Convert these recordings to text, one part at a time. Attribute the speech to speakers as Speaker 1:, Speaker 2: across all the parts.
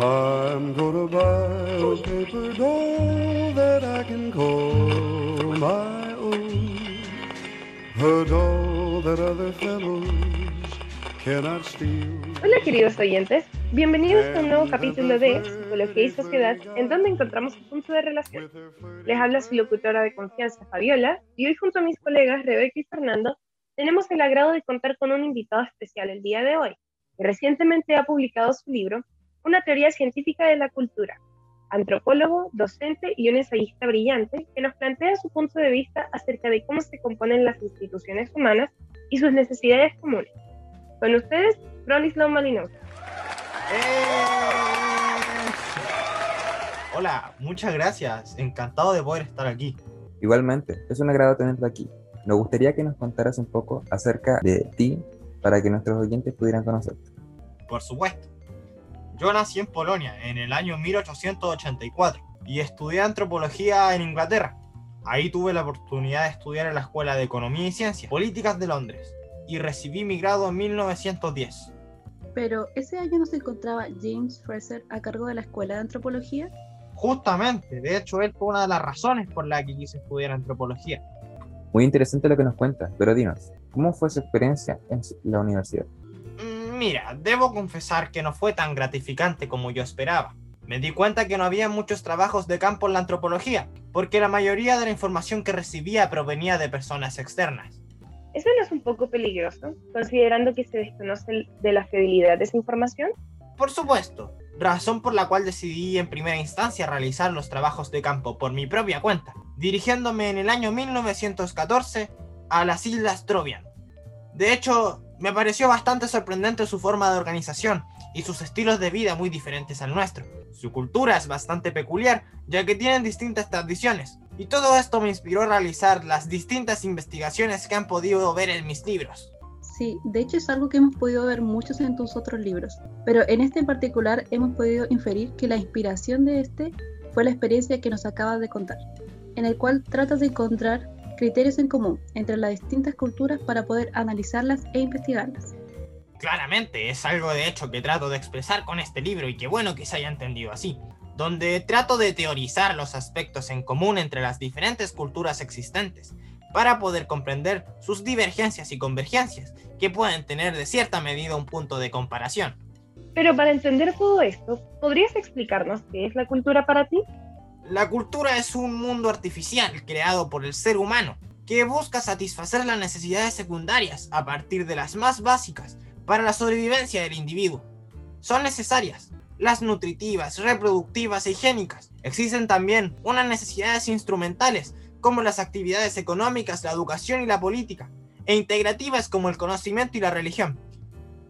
Speaker 1: I'm gonna buy a paper doll that I can call my own. A doll that other fellows cannot steal.
Speaker 2: Hola queridos oyentes, bienvenidos a un nuevo capítulo de Psicología y Sociedad, en donde encontramos un punto de relación. Les habla su locutora de confianza Fabiola, y hoy junto a mis colegas Rebeca y Fernando, tenemos el agrado de contar con un invitado especial el día de hoy, que recientemente ha publicado su libro, Una teoría científica de la cultura, antropólogo, docente y un ensayista brillante que nos plantea su punto de vista acerca de cómo se componen las instituciones humanas y sus necesidades comunes. Con ustedes, Bronislaw Malinowski.
Speaker 3: ¡Eh! Hola, muchas gracias. Encantado de poder estar aquí.
Speaker 4: Igualmente, es un agrado tenerte aquí. Nos gustaría que nos contaras un poco acerca de ti para que nuestros oyentes pudieran conocerte.
Speaker 3: Por supuesto. Yo nací en Polonia en el año 1884 y estudié antropología en Inglaterra. Ahí tuve la oportunidad de estudiar en la Escuela de Economía y Ciencias Políticas de Londres y recibí mi grado en 1910.
Speaker 5: Pero ese año no se encontraba James Fraser a cargo de la Escuela de Antropología.
Speaker 3: Justamente, de hecho, él fue una de las razones por la que quise estudiar antropología.
Speaker 4: Muy interesante lo que nos cuentas, pero dinos, ¿cómo fue su experiencia en la universidad?
Speaker 3: Mira, debo confesar que no fue tan gratificante como yo esperaba. Me di cuenta que no había muchos trabajos de campo en la antropología, porque la mayoría de la información que recibía provenía de personas externas.
Speaker 2: ¿Eso no es un poco peligroso, considerando que se desconoce de la fiabilidad de esa información?
Speaker 3: Por supuesto, razón por la cual decidí en primera instancia realizar los trabajos de campo por mi propia cuenta, dirigiéndome en el año 1914 a las Islas Trovian. De hecho, me pareció bastante sorprendente su forma de organización y sus estilos de vida muy diferentes al nuestro. Su cultura es bastante peculiar, ya que tienen distintas tradiciones, y todo esto me inspiró a realizar las distintas investigaciones que han podido ver en mis libros.
Speaker 5: Sí, de hecho es algo que hemos podido ver muchos en tus otros libros, pero en este en particular hemos podido inferir que la inspiración de este fue la experiencia que nos acabas de contar, en el cual tratas de encontrar criterios en común entre las distintas culturas para poder analizarlas e investigarlas.
Speaker 3: Claramente, es algo de hecho que trato de expresar con este libro y qué bueno que se haya entendido así, donde trato de teorizar los aspectos en común entre las diferentes culturas existentes, para poder comprender sus divergencias y convergencias, que pueden tener de cierta medida un punto de comparación.
Speaker 2: Pero para entender todo esto, ¿podrías explicarnos qué es la cultura para ti?
Speaker 3: La cultura es un mundo artificial creado por el ser humano, que busca satisfacer las necesidades secundarias a partir de las más básicas para la sobrevivencia del individuo. Son necesarias, las nutritivas, reproductivas e higiénicas. Existen también unas necesidades instrumentales como las actividades económicas, la educación y la política, e integrativas como el conocimiento y la religión.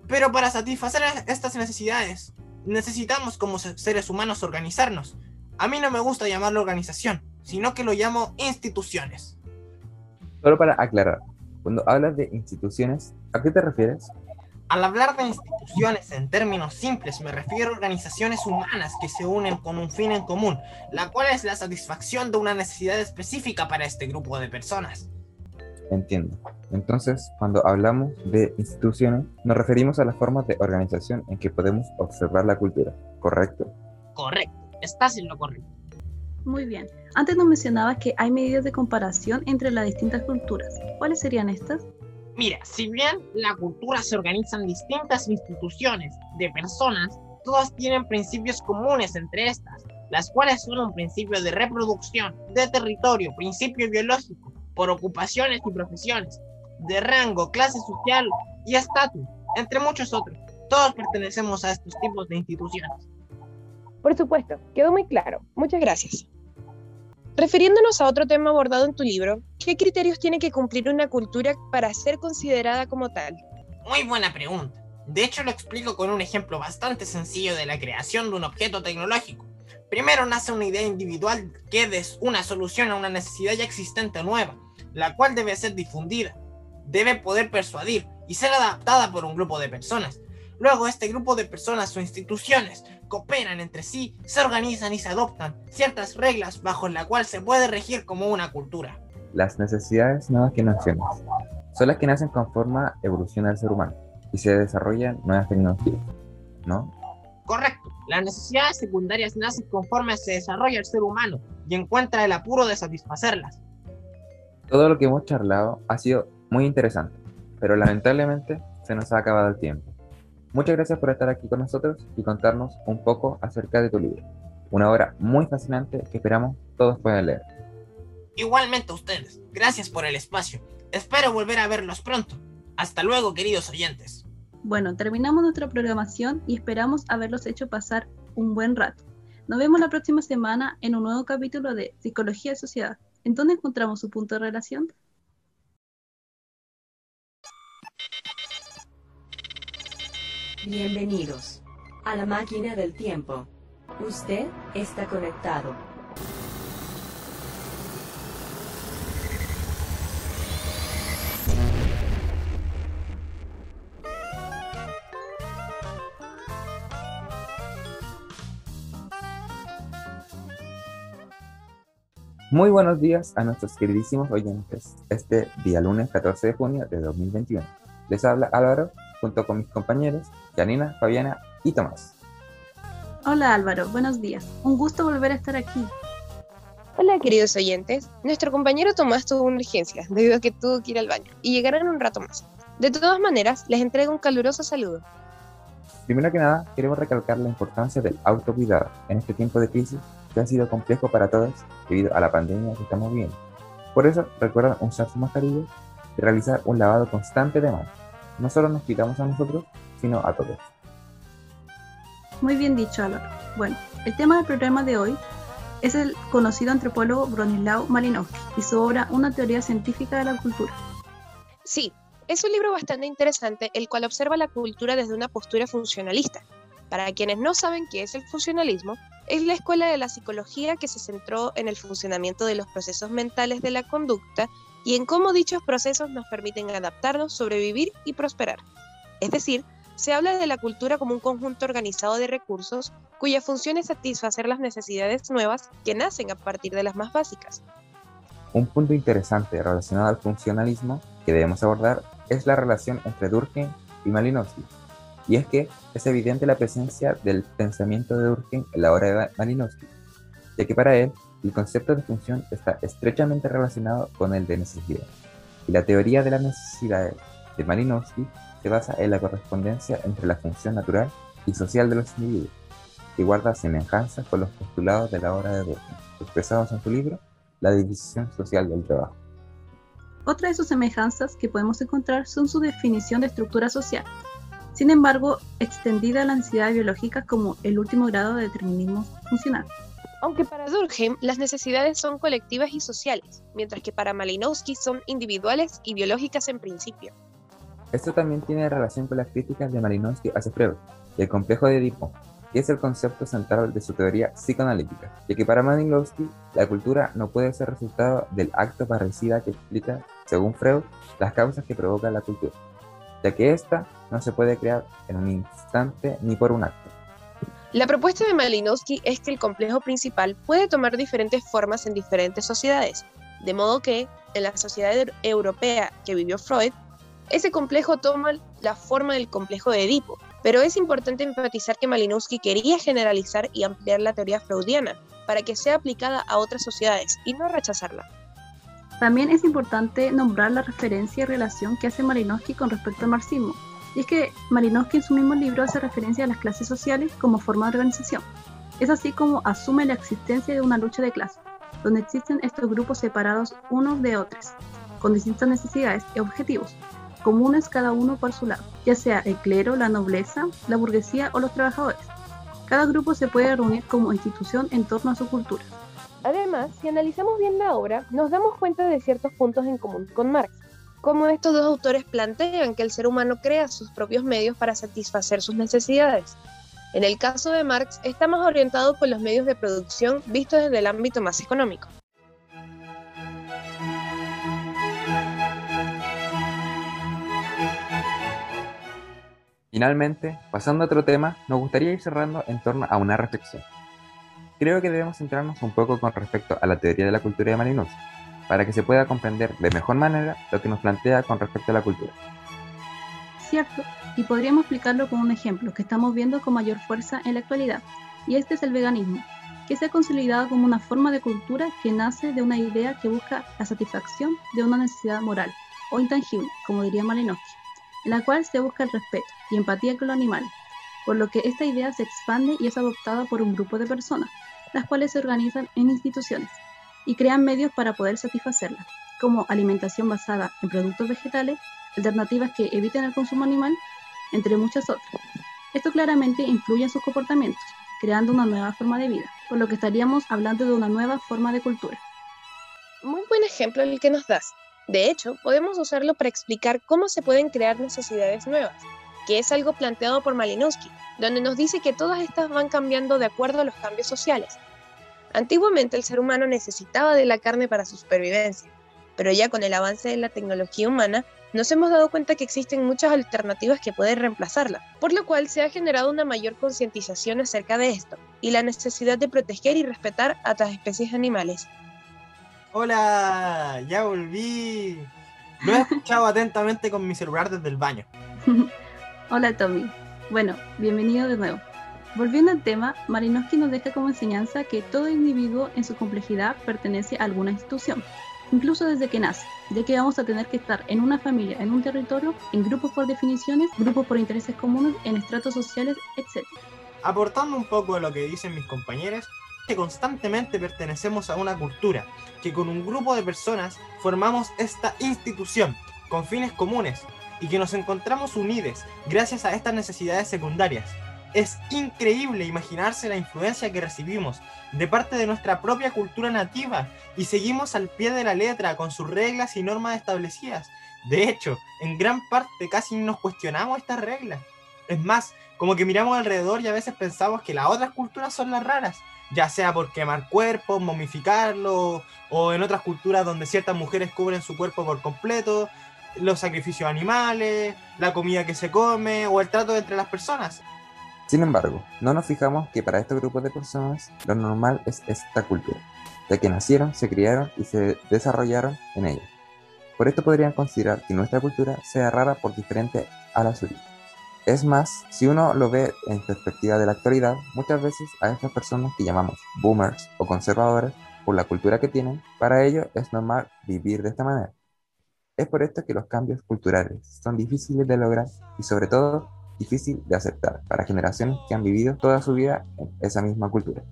Speaker 3: Pero para satisfacer estas necesidades, necesitamos como seres humanos organizarnos. A mí no me gusta llamarlo organización, sino que lo llamo instituciones.
Speaker 4: Solo para aclarar, cuando hablas de instituciones, ¿a qué te refieres?
Speaker 3: Al hablar de instituciones en términos simples, me refiero a organizaciones humanas que se unen con un fin en común, la cual es la satisfacción de una necesidad específica para este grupo de personas.
Speaker 4: Entiendo. Entonces, cuando hablamos de instituciones, nos referimos a las formas de organización en que podemos observar la cultura, ¿correcto?
Speaker 3: Correcto, estás en lo correcto.
Speaker 5: Muy bien. Antes nos mencionabas que hay medidas de comparación entre las distintas culturas. ¿Cuáles serían estas?
Speaker 3: Mira, si bien la cultura se organiza en distintas instituciones de personas, todas tienen principios comunes entre estas, las cuales son un principio de reproducción, de territorio, principio biológico, por ocupaciones y profesiones, de rango, clase social y estatus, entre muchos otros. Todos pertenecemos a estos tipos de instituciones.
Speaker 2: Por supuesto, quedó muy claro. Muchas gracias. Refiriéndonos a otro tema abordado en tu libro, ¿qué criterios tiene que cumplir una cultura para ser considerada como tal?
Speaker 3: Muy buena pregunta. De hecho, lo explico con un ejemplo bastante sencillo de la creación de un objeto tecnológico. Primero nace una idea individual que es una solución a una necesidad ya existente nueva, la cual debe ser difundida, debe poder persuadir y ser adaptada por un grupo de personas. Luego este grupo de personas o instituciones cooperan entre sí, se organizan y se adoptan ciertas reglas bajo la cual se puede regir como una cultura.
Speaker 4: Las necesidades nuevas que mencionas son las que nacen conforme evoluciona el ser humano y se desarrollan nuevas tecnologías, ¿no?
Speaker 3: Correcto. Las necesidades secundarias nacen conforme se desarrolla el ser humano y encuentra el apuro de satisfacerlas.
Speaker 4: Todo lo que hemos charlado ha sido muy interesante, pero lamentablemente se nos ha acabado el tiempo. Muchas gracias por estar aquí con nosotros y contarnos un poco acerca de tu libro. Una obra muy fascinante que esperamos todos puedan leer.
Speaker 3: Igualmente a ustedes. Gracias por el espacio. Espero volver a verlos pronto. Hasta luego, queridos oyentes.
Speaker 5: Bueno, terminamos nuestra programación y esperamos haberlos hecho pasar un buen rato. Nos vemos la próxima semana en un nuevo capítulo de Psicología y Sociedad. ¿En dónde encontramos su punto de relación?
Speaker 6: Bienvenidos a la máquina del tiempo. Usted está conectado.
Speaker 4: Muy buenos días a nuestros queridísimos oyentes. Este día lunes 14 de junio de 2021. Les habla Álvaro junto con mis compañeros Janina, Fabiana y Tomás.
Speaker 5: Hola Álvaro, buenos días. Un gusto volver a estar aquí.
Speaker 2: Hola queridos oyentes. Nuestro compañero Tomás tuvo una urgencia debido a que tuvo que ir al baño y llegará en un rato más. De todas maneras, les entrego un caluroso saludo.
Speaker 4: Primero que nada, queremos recalcar la importancia del autocuidado en este tiempo de crisis que ha sido complejo para todos debido a la pandemia que estamos viviendo. Por eso, recuerden usar su mascarilla y realizar un lavado constante de manos. No solo nos cuidamos a nosotros, sino a todos.
Speaker 5: Muy bien dicho, Álvaro. Bueno, el tema del programa de hoy es el conocido antropólogo Bronislaw Malinowski y su obra Una teoría científica de la cultura.
Speaker 2: Sí, es un libro bastante interesante, el cual observa la cultura desde una postura funcionalista. Para quienes no saben qué es el funcionalismo, es la escuela de la psicología que se centró en el funcionamiento de los procesos mentales de la conducta y en cómo dichos procesos nos permiten adaptarnos, sobrevivir y prosperar. Es decir, se habla de la cultura como un conjunto organizado de recursos cuya función es satisfacer las necesidades nuevas que nacen a partir de las más básicas.
Speaker 4: Un punto interesante relacionado al funcionalismo que debemos abordar es la relación entre Durkheim y Malinowski. Y es que es evidente la presencia del pensamiento de Durkheim en la obra de Malinowski, ya que para él el concepto de función está estrechamente relacionado con el de necesidad. Y la teoría de la necesidad de Malinowski se basa en la correspondencia entre la función natural y social de los individuos, que guarda semejanzas con los postulados de la obra de Durkheim, expresados en su libro La división social del trabajo.
Speaker 5: Otra de sus semejanzas que podemos encontrar son su definición de estructura social, sin embargo, extendida a la necesidad biológica como el último grado de determinismo funcional.
Speaker 2: Aunque para Durkheim las necesidades son colectivas y sociales, mientras que para Malinowski son individuales y biológicas en principio.
Speaker 4: Esto también tiene relación con las críticas de Malinowski hacia Freud y el complejo de Edipo, que es el concepto central de su teoría psicoanalítica, ya que para Malinowski la cultura no puede ser resultado del acto parricida que explica, según Freud, las causas que provocan la cultura, ya que ésta no se puede crear en un instante ni por un acto.
Speaker 2: La propuesta de Malinowski es que el complejo principal puede tomar diferentes formas en diferentes sociedades, de modo que en la sociedad europea que vivió Freud, ese complejo toma la forma del complejo de Edipo, pero es importante enfatizar que Malinowski quería generalizar y ampliar la teoría freudiana para que sea aplicada a otras sociedades y no rechazarla.
Speaker 5: También es importante nombrar la referencia y relación que hace Malinowski con respecto al marxismo, y es que Malinowski en su mismo libro hace referencia a las clases sociales como forma de organización. Es así como asume la existencia de una lucha de clases, donde existen estos grupos separados unos de otros, con distintas necesidades y objetivos, comunes cada uno por su lado, ya sea el clero, la nobleza, la burguesía o los trabajadores. Cada grupo se puede reunir como institución en torno a su cultura.
Speaker 2: Además, si analizamos bien la obra, nos damos cuenta de ciertos puntos en común con Marx, como estos dos autores plantean que el ser humano crea sus propios medios para satisfacer sus necesidades. En el caso de Marx, está más orientado por los medios de producción vistos desde el ámbito más económico.
Speaker 4: Finalmente, pasando a otro tema, nos gustaría ir cerrando en torno a una reflexión. Creo que debemos centrarnos un poco con respecto a la teoría de la cultura de Malinowski, para que se pueda comprender de mejor manera lo que nos plantea con respecto a la cultura.
Speaker 5: cierto y podríamos explicarlo con un ejemplo que estamos viendo con mayor fuerza en la actualidad, y este es el veganismo, que se ha consolidado como una forma de cultura que nace de una idea que busca la satisfacción de una necesidad moral o intangible, como diría Malinowski, en la cual se busca el respeto y empatía con los animales, por lo que esta idea se expande y es adoptada por un grupo de personas, las cuales se organizan en instituciones y crean medios para poder satisfacerla, como alimentación basada en productos vegetales, alternativas que eviten el consumo animal, entre muchas otras. Esto claramente influye en sus comportamientos, creando una nueva forma de vida, por lo que estaríamos hablando de una nueva forma de cultura.
Speaker 2: Muy buen ejemplo el que nos das. De hecho, podemos usarlo para explicar cómo se pueden crear necesidades nuevas, que es algo planteado por Malinowski, donde nos dice que todas estas van cambiando de acuerdo a los cambios sociales. Antiguamente el ser humano necesitaba de la carne para su supervivencia, pero ya con el avance de la tecnología humana nos hemos dado cuenta que existen muchas alternativas que pueden reemplazarla, por lo cual se ha generado una mayor concientización acerca de esto y la necesidad de proteger y respetar a las especies animales.
Speaker 3: Hola, ya volví. Lo he escuchado atentamente con mi celular desde el baño.
Speaker 5: Hola Tommy. Bueno, bienvenido de nuevo. Volviendo al tema, Malinowski nos deja como enseñanza que todo individuo en su complejidad pertenece a alguna institución, incluso desde que nace, ya que vamos a tener que estar en una familia, en un territorio, en grupos por definiciones, grupos por intereses comunes, en estratos sociales, etc.
Speaker 3: Aportando un poco a lo que dicen mis compañeros, que constantemente pertenecemos a una cultura, que con un grupo de personas formamos esta institución con fines comunes y que nos encontramos unidos gracias a estas necesidades secundarias. Es increíble imaginarse la influencia que recibimos de parte de nuestra propia cultura nativa y seguimos al pie de la letra con sus reglas y normas establecidas. De hecho, en gran parte casi nos cuestionamos estas reglas. Es más, como que miramos alrededor y a veces pensamos que las otras culturas son las raras, ya sea por quemar cuerpos, momificarlo, o en otras culturas donde ciertas mujeres cubren su cuerpo por completo, los sacrificios animales, la comida que se come o el trato entre las personas.
Speaker 4: Sin embargo, no nos fijamos que para estos grupos de personas lo normal es esta cultura, ya que nacieron, se criaron y se desarrollaron en ella. Por esto podrían considerar que nuestra cultura sea rara por diferente a la suya. Es más, si uno lo ve en perspectiva de la actualidad, muchas veces a estas personas que llamamos boomers o conservadores, por la cultura que tienen, para ellos es normal vivir de esta manera. Es por esto que los cambios culturales son difíciles de lograr y sobre todo difícil de aceptar para generaciones que han vivido toda su vida en esa misma cultura.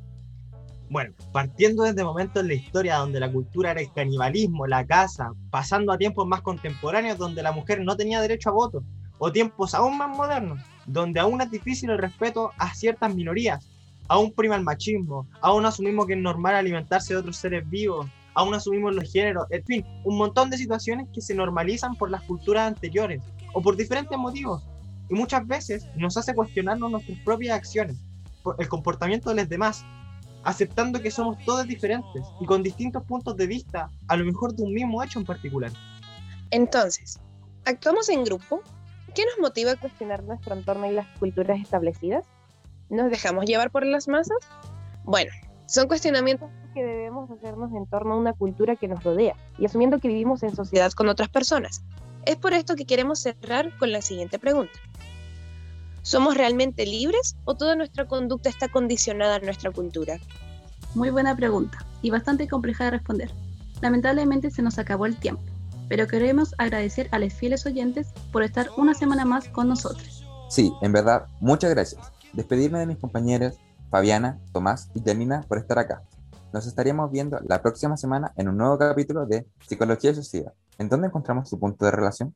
Speaker 3: Bueno, partiendo desde momentos en la historia donde la cultura era el canibalismo, la caza, pasando a tiempos más contemporáneos donde la mujer no tenía derecho a voto, o tiempos aún más modernos, donde aún es difícil el respeto a ciertas minorías, aún prima el machismo, aún asumimos que es normal alimentarse de otros seres vivos, aún asumimos los géneros, en fin, un montón de situaciones que se normalizan por las culturas anteriores o por diferentes motivos, y muchas veces nos hace cuestionarnos nuestras propias acciones, el comportamiento de los demás, aceptando que somos todos diferentes y con distintos puntos de vista, a lo mejor de un mismo hecho en particular.
Speaker 2: Entonces, ¿actuamos en grupo? ¿Qué nos motiva a cuestionar nuestro entorno y las culturas establecidas? ¿Nos dejamos llevar por las masas? Bueno, son cuestionamientos que debemos hacernos en torno a una cultura que nos rodea y asumiendo que vivimos en sociedad con otras personas. Es por esto que queremos cerrar con la siguiente pregunta. ¿Somos realmente libres o toda nuestra conducta está condicionada a nuestra cultura?
Speaker 5: Muy buena pregunta y bastante compleja de responder. Lamentablemente se nos acabó el tiempo, pero queremos agradecer a los fieles oyentes por estar una semana más con nosotros.
Speaker 4: Sí, en verdad, muchas gracias. Despedirme de mis compañeros Fabiana, Tomás y Janina por estar acá. Nos estaríamos viendo la próxima semana en un nuevo capítulo de Psicología y Sociedad. ¿En dónde encontramos su punto de relación?